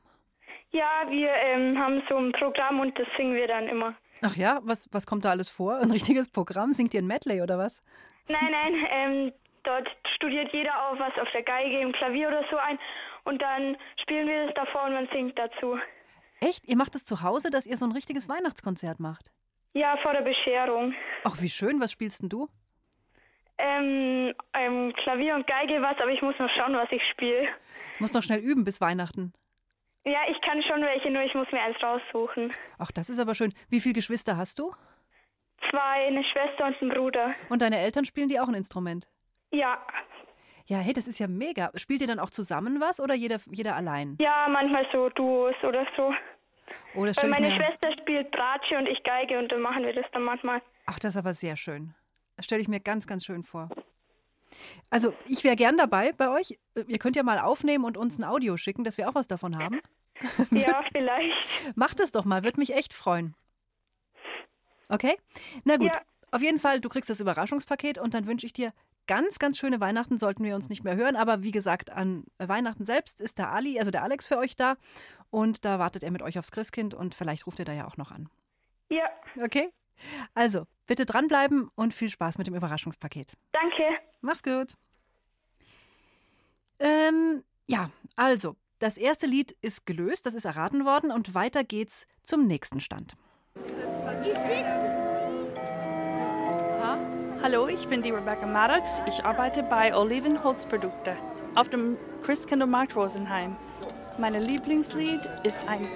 Ja, wir ähm, haben so ein Programm und das singen wir dann immer. Ach ja, was, was kommt da alles vor? Ein richtiges Programm? Singt ihr ein Medley oder was? Nein, nein, ähm, dort studiert jeder auch was auf der Geige, im Klavier oder so ein und dann spielen wir das davor und man singt dazu. Echt? Ihr macht es zu Hause, dass ihr so ein richtiges Weihnachtskonzert macht? Ja, vor der Bescherung. Ach, wie schön. Was spielst denn du? Ähm, ähm, Klavier und Geige was, aber ich muss noch schauen, was ich spiele. Muss noch schnell üben bis Weihnachten. Ja, ich kann schon welche, nur ich muss mir eins raussuchen. Ach, das ist aber schön. Wie viele Geschwister hast du? Zwei, eine Schwester und ein Bruder. Und deine Eltern spielen die auch ein Instrument? Ja. Ja, hey, das ist ja mega. Spielt ihr dann auch zusammen was oder jeder, jeder allein? Ja, manchmal so Duos oder so. Oh, das Weil meine. Schwester spielt Bratsche und ich Geige und dann machen wir das dann manchmal. Ach, das ist aber sehr schön. Das stelle ich mir ganz, ganz schön vor. Also, ich wäre gern dabei bei euch. Ihr könnt ja mal aufnehmen und uns ein Audio schicken, dass wir auch was davon haben. Ja, vielleicht. Macht es doch mal, würde mich echt freuen. Okay? Na gut, Ja. auf jeden Fall, du kriegst das Überraschungspaket und dann wünsche ich dir ganz, ganz schöne Weihnachten, sollten wir uns nicht mehr hören. Aber wie gesagt, an Weihnachten selbst ist der Ali, also der Alex für euch da und da wartet er mit euch aufs Christkind und vielleicht ruft er da ja auch noch an. Ja, Okay? Also, bitte dranbleiben und viel Spaß mit dem Überraschungspaket. danke. Mach's gut. Ähm, ja, also, das erste Lied ist gelöst, das ist erraten worden und weiter geht's zum nächsten Stand. Hallo, ich bin die Rebecca Maddox. Ich arbeite bei Olivenholzprodukte auf dem Christkindlmarkt Rosenheim. Mein Lieblingslied ist ein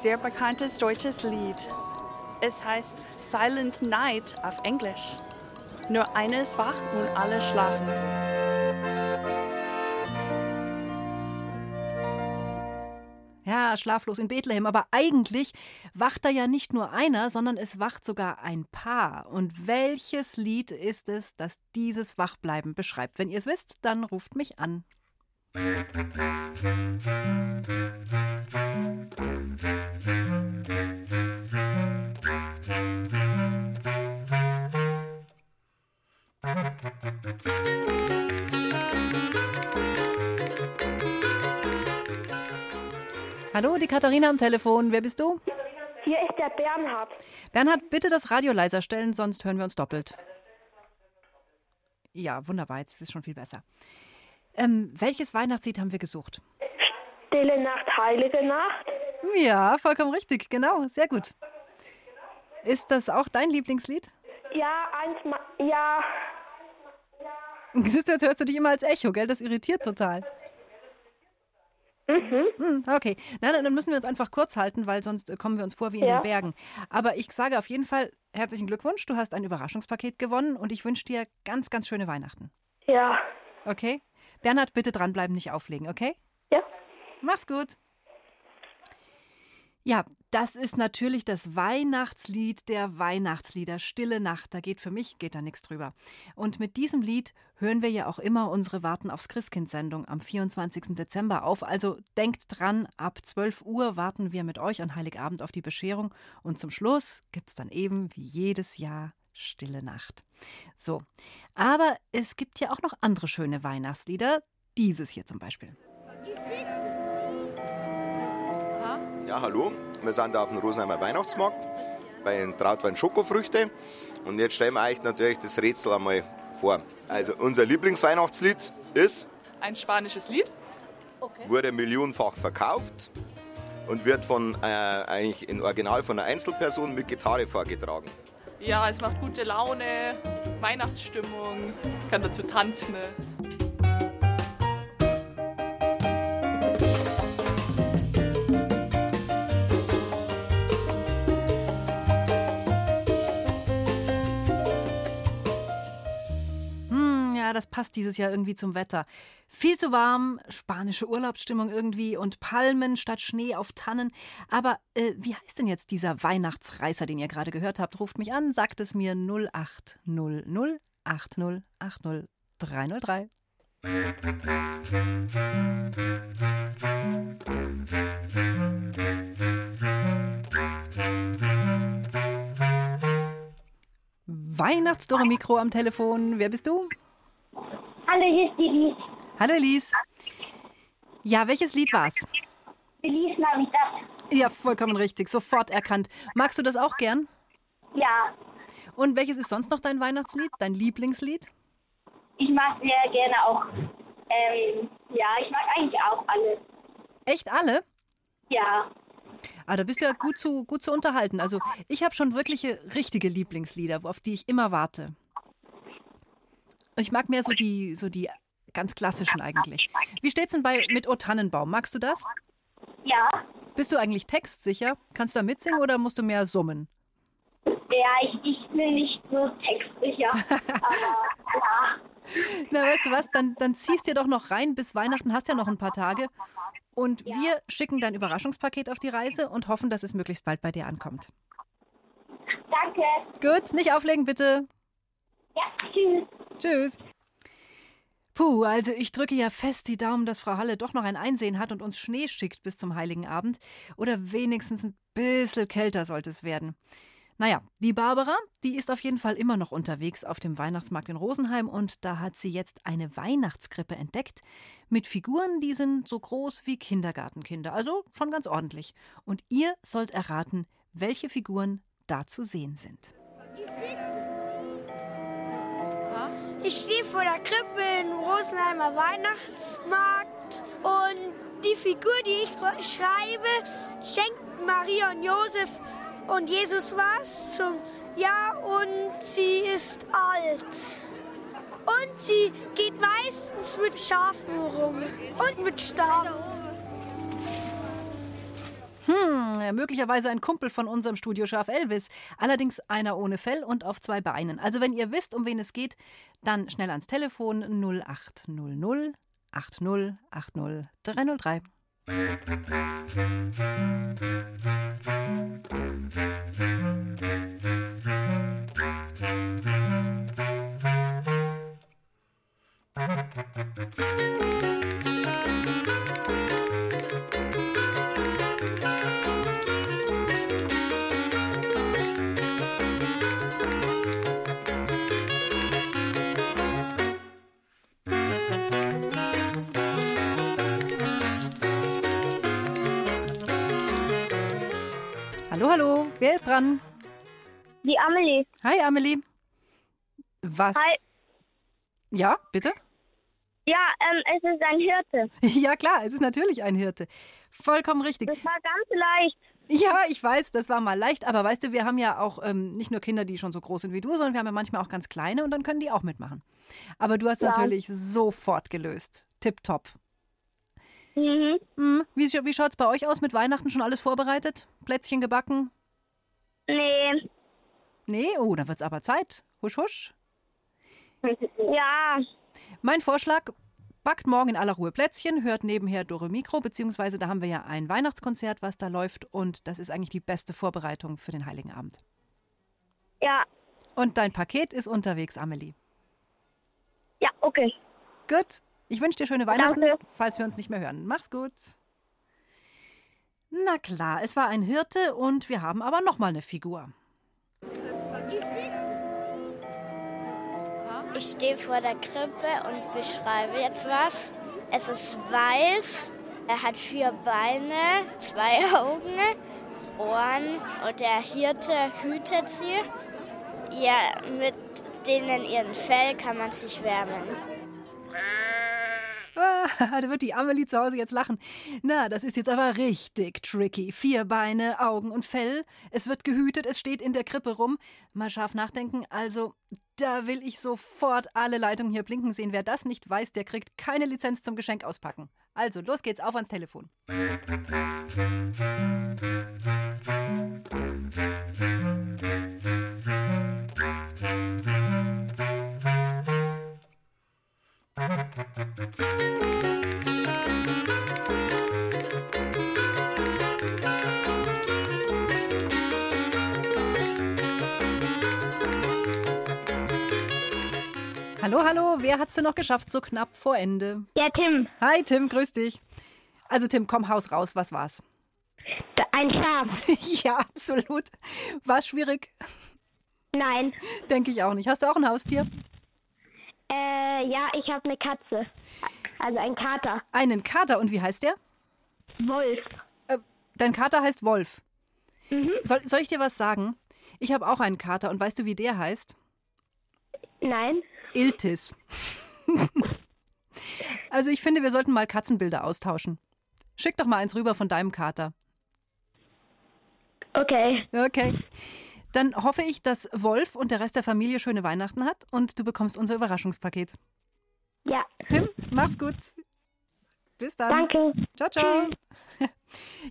sehr bekanntes deutsches Lied. Es heißt Silent Night auf Englisch. Nur einer ist wach und alle schlafen. Ja, schlaflos in Bethlehem. Aber eigentlich wacht da ja nicht nur einer, sondern es wacht sogar ein Paar. Und welches Lied ist es, das dieses Wachbleiben beschreibt? Wenn ihr es wisst, dann ruft mich an. Hallo, die Katharina am Telefon. Wer bist du? Hier ist der Bernhard. Bernhard, bitte das Radio leiser stellen, sonst hören wir uns doppelt. Ja, wunderbar, jetzt ist es schon viel besser. Ähm, welches Weihnachtslied haben wir gesucht? Stille Nacht, heilige Nacht. Ja, vollkommen richtig, genau, sehr gut. Ist das auch dein Lieblingslied? Ja, eins ja. Siehst du, jetzt hörst du dich immer als Echo, gell? Das irritiert total. Mhm. Okay, na, dann müssen wir uns einfach kurz halten, weil sonst äh, kommen wir uns vor wie in Ja. den Bergen. Aber ich sage auf jeden Fall herzlichen Glückwunsch, du hast ein Überraschungspaket gewonnen und ich wünsche dir ganz, ganz schöne Weihnachten. Ja. Okay? Bernhard, bitte dranbleiben, nicht auflegen, okay? Ja. Mach's gut. Ja, das ist natürlich das Weihnachtslied der Weihnachtslieder. Stille Nacht, da geht für mich, geht da nichts drüber. Und mit diesem Lied hören wir ja auch immer unsere Warten aufs Christkind-Sendung am 24. Dezember auf. Also denkt dran, ab 12 Uhr warten wir mit euch an Heiligabend auf die Bescherung. Und zum Schluss gibt's dann eben wie jedes Jahr Stille Nacht. So, aber es gibt ja auch noch andere schöne Weihnachtslieder. Dieses hier zum Beispiel. Ja, hallo. Wir sind da auf dem Rosenheimer Weihnachtsmarkt bei den Trautwein Schokofrüchte. Und jetzt stellen wir euch natürlich das Rätsel einmal vor. Also unser Lieblingsweihnachtslied ist, Ein spanisches Lied? wurde millionenfach verkauft und wird von äh, eigentlich in Original von einer Einzelperson mit Gitarre vorgetragen. Ja, es macht gute Laune, Weihnachtsstimmung, kann dazu tanzen. ne? Das passt dieses Jahr irgendwie zum Wetter. Viel zu warm, spanische Urlaubsstimmung irgendwie und Palmen statt Schnee auf Tannen. Aber äh, wie heißt denn jetzt dieser Weihnachtsreißer, den ihr gerade gehört habt? Ruft mich an, sagt es mir 0800 80 80 303. Weihnachtsdorre Mikro am Telefon. Wer bist du? Hallo, hier ist die Lies. Hallo Elise. Ja, welches Lied war's? Feliz Navidad. Ja, vollkommen richtig. Sofort erkannt. Magst du das auch gern? Ja, Und welches ist sonst noch dein Weihnachtslied? Dein Lieblingslied? ich mag sehr gerne auch. Ähm, ja, ich mag eigentlich auch alles. Echt alle? Ja. Ah, da bist du ja gut zu, gut zu unterhalten. Also ich habe schon wirkliche, richtige Lieblingslieder, auf die ich immer warte. Ich mag mehr so die, so die ganz klassischen eigentlich. Wie steht's denn bei mit O Tannenbaum? Magst du das? Ja. Bist du eigentlich textsicher? Kannst du da mitsingen oder musst du mehr summen? Ja, ich, ich bin nicht so textsicher. aber ja. Na, weißt du was, dann, dann ziehst dir doch noch rein. Bis Weihnachten hast ja noch ein paar Tage. Und wir schicken dein Überraschungspaket auf die Reise und hoffen, dass es möglichst bald bei dir ankommt. Danke. Gut, nicht auflegen, bitte. Ja, tschüss. Tschüss. Puh, also ich drücke ja fest die Daumen, dass Frau Halle doch noch ein Einsehen hat und uns Schnee schickt bis zum Heiligen Abend. Oder wenigstens ein bisschen kälter sollte es werden. Naja, die Barbara, die ist auf jeden Fall immer noch unterwegs auf dem Weihnachtsmarkt in Rosenheim und da hat sie jetzt eine Weihnachtskrippe entdeckt mit Figuren, die sind so groß wie Kindergartenkinder, also schon ganz ordentlich. Und ihr sollt erraten, welche Figuren da zu sehen sind. Ich stehe vor der Krippe im Rosenheimer Weihnachtsmarkt und die Figur, die ich schreibe, schenkt Maria und Josef und Jesus was zum Ja und sie ist alt. Und sie geht meistens mit Schafen rum und mit Stab. Hm, möglicherweise ein Kumpel von unserem Studioschaf Elvis. Allerdings einer ohne Fell und auf zwei Beinen. Also wenn ihr wisst, um wen es geht, dann schnell ans Telefon 0800 80 80 303. Hallo, hallo. Wer ist dran? Die Amelie. Hi, Amelie. Was? Hi. Ja, bitte? Ja, ähm, es ist ein Hirte. Ja, klar, es ist natürlich ein Hirte. Vollkommen richtig. Das war ganz leicht. Ja, ich weiß, das war mal leicht, aber weißt du, wir haben ja auch ähm, nicht nur Kinder, die schon so groß sind wie du, sondern wir haben ja manchmal auch ganz kleine und dann können die auch mitmachen. Aber du hast Ja. natürlich sofort gelöst. Tipptopp. Mhm. Hm, wie wie schaut es bei euch aus mit Weihnachten? Schon alles vorbereitet? Plätzchen gebacken? Nee. Nee? Oh, da wird's aber Zeit. Husch, husch. Ja. Mein Vorschlag, backt morgen in aller Ruhe Plätzchen, hört nebenher Dore Mikro, beziehungsweise da haben wir ja ein Weihnachtskonzert, was da läuft und das ist eigentlich die beste Vorbereitung für den Heiligen Abend. Ja. Und dein Paket ist unterwegs, Amelie. Ja, okay. Gut. Ich wünsche dir schöne Weihnachten, falls wir uns nicht mehr hören. Mach's gut. Na klar, es war ein Hirte und wir haben aber noch mal eine Figur. Ich stehe vor der Krippe und beschreibe jetzt was. Es ist weiß, er hat vier Beine, zwei Augen, Ohren und der Hirte hütet sie. Ja, mit denen ihren Fell kann man sich wärmen. Ah, da wird die Amelie zu Hause jetzt lachen. Na, das ist jetzt aber richtig tricky. Vier Beine, Augen und Fell. Es wird gehütet, es steht in der Krippe rum. Mal scharf nachdenken. Also, da will ich sofort alle Leitungen hier blinken sehen. Wer das nicht weiß, der kriegt keine Lizenz zum Geschenk auspacken. Also, los geht's, auf ans Telefon. Hallo, hallo, wer hat's denn noch geschafft, so knapp vor Ende? Ja, Tim. Hi, Tim, grüß dich. Also, Tim, komm, Haus raus, was war's? Ein Schaf. ja, absolut. War's schwierig? Nein. Denke ich auch nicht. Hast du auch ein Haustier? Äh, ja, ich habe eine Katze. Also ein Kater. Einen Kater, und wie heißt der? Wolf. Äh, dein Kater heißt Wolf. Soll, soll ich dir was sagen? Ich habe auch einen Kater, und weißt du, wie der heißt? Nein. Iltis. also ich finde, wir sollten mal Katzenbilder austauschen. Schick doch mal eins rüber von deinem Kater. Okay. Okay. Dann hoffe ich, dass Wolf und der Rest der Familie schöne Weihnachten hat und du bekommst unser Überraschungspaket. Ja. Tim, mach's gut. Bis dann. Danke. Ciao, ciao.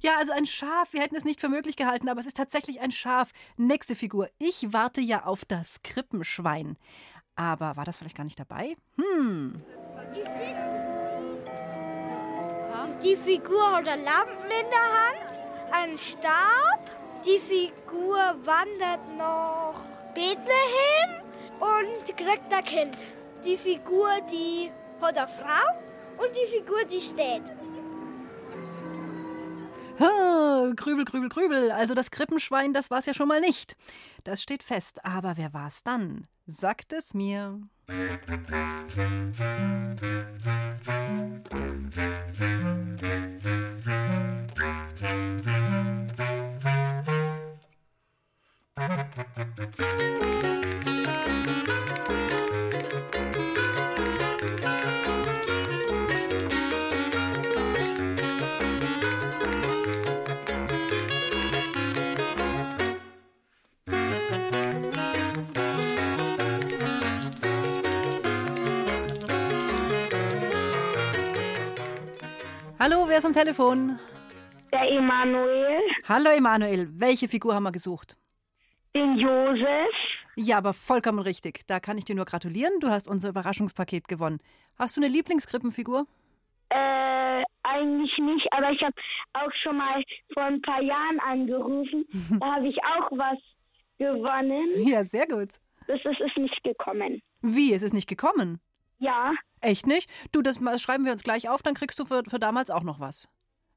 Ja, also ein Schaf. Wir hätten es nicht für möglich gehalten, aber es ist tatsächlich ein Schaf. Nächste Figur. Ich warte ja auf das Krippenschwein. Aber war das vielleicht gar nicht dabei? Hm. Die Figur hat eine Lampen in der Hand, einen Stab. Die Figur wandert nach Bethlehem und kriegt ein Kind. Die Figur, die hat eine Frau und die Figur, die steht. Ha, Grübel, grübel, grübel. Also das Krippenschwein, das war's ja schon mal nicht. Das steht fest. Aber wer war's dann? Sagt es mir. Hallo, wer ist am Telefon? Der Emanuel. Hallo Emanuel, welche Figur haben wir gesucht? Den Josef. Ja, aber vollkommen richtig. Da kann ich dir nur gratulieren. Du hast unser Überraschungspaket gewonnen. Hast du eine Lieblingskrippenfigur? Äh, eigentlich nicht, aber ich habe auch schon mal vor ein paar Jahren angerufen. da habe ich auch was gewonnen. Ja, sehr gut. Das ist, ist nicht gekommen. Wie, es ist nicht gekommen? Ja. Echt nicht? Du, das schreiben wir uns gleich auf, dann kriegst du für, für damals auch noch was.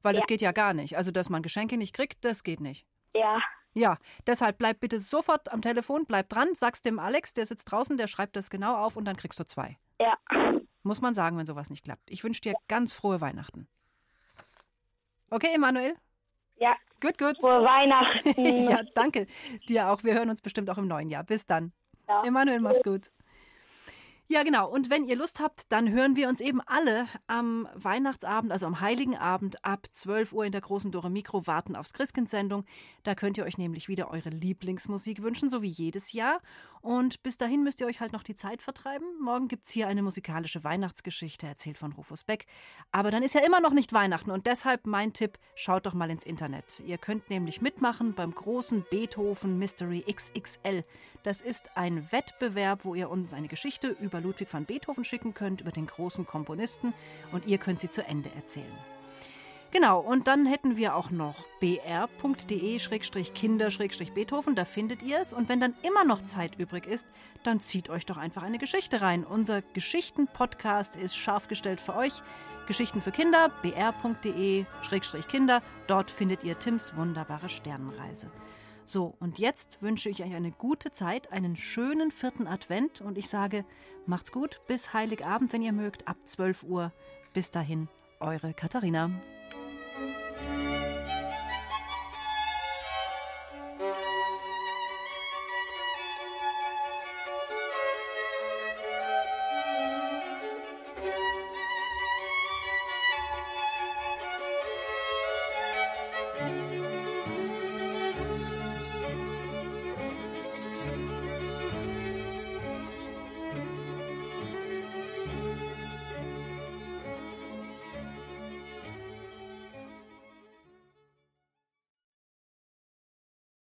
Weil das Ja. geht ja gar nicht. Also, dass man Geschenke nicht kriegt, das geht nicht. Ja. Ja, deshalb bleib bitte sofort am Telefon, bleib dran, sag's dem Alex, der sitzt draußen, der schreibt das genau auf und dann kriegst du zwei. Ja. Muss man sagen, wenn sowas nicht klappt. Ich wünsche dir ganz frohe Weihnachten. Okay, Emanuel? Ja. Gut, gut. Frohe Weihnachten. ja, danke. Dir auch. Wir hören uns bestimmt auch im neuen Jahr. Bis dann. Ja. Emanuel, mach's gut. Ja, genau. Und wenn ihr Lust habt, dann hören wir uns eben alle am Weihnachtsabend, also am Heiligen Abend ab 12 Uhr in der großen Dore Mikro warten aufs Christkind-Sendung. Da könnt ihr euch nämlich wieder eure Lieblingsmusik wünschen, so wie jedes Jahr. Und bis dahin müsst ihr euch halt noch die Zeit vertreiben. Morgen gibt es hier eine musikalische Weihnachtsgeschichte, erzählt von Rufus Beck. Aber dann ist ja immer noch nicht Weihnachten und deshalb mein Tipp, schaut doch mal ins Internet. Ihr könnt nämlich mitmachen beim großen Beethoven Mystery XXL. Das ist ein Wettbewerb, wo ihr uns eine Geschichte über Ludwig van Beethoven schicken könnt, über den großen Komponisten und ihr könnt sie zu Ende erzählen. Genau, und dann hätten wir auch noch br.de-kinder-beethoven, da findet ihr es. Und wenn dann immer noch Zeit übrig ist, dann zieht euch doch einfach eine Geschichte rein. Unser Geschichten-Podcast ist scharf gestellt für euch. Geschichten für Kinder, br.de-kinder. Dort findet ihr Tims wunderbare Sternenreise. So, und jetzt wünsche ich euch eine gute Zeit, einen schönen vierten Advent und ich sage, macht's gut, bis Heiligabend, wenn ihr mögt, ab 12 Uhr. Bis dahin, eure Katharina.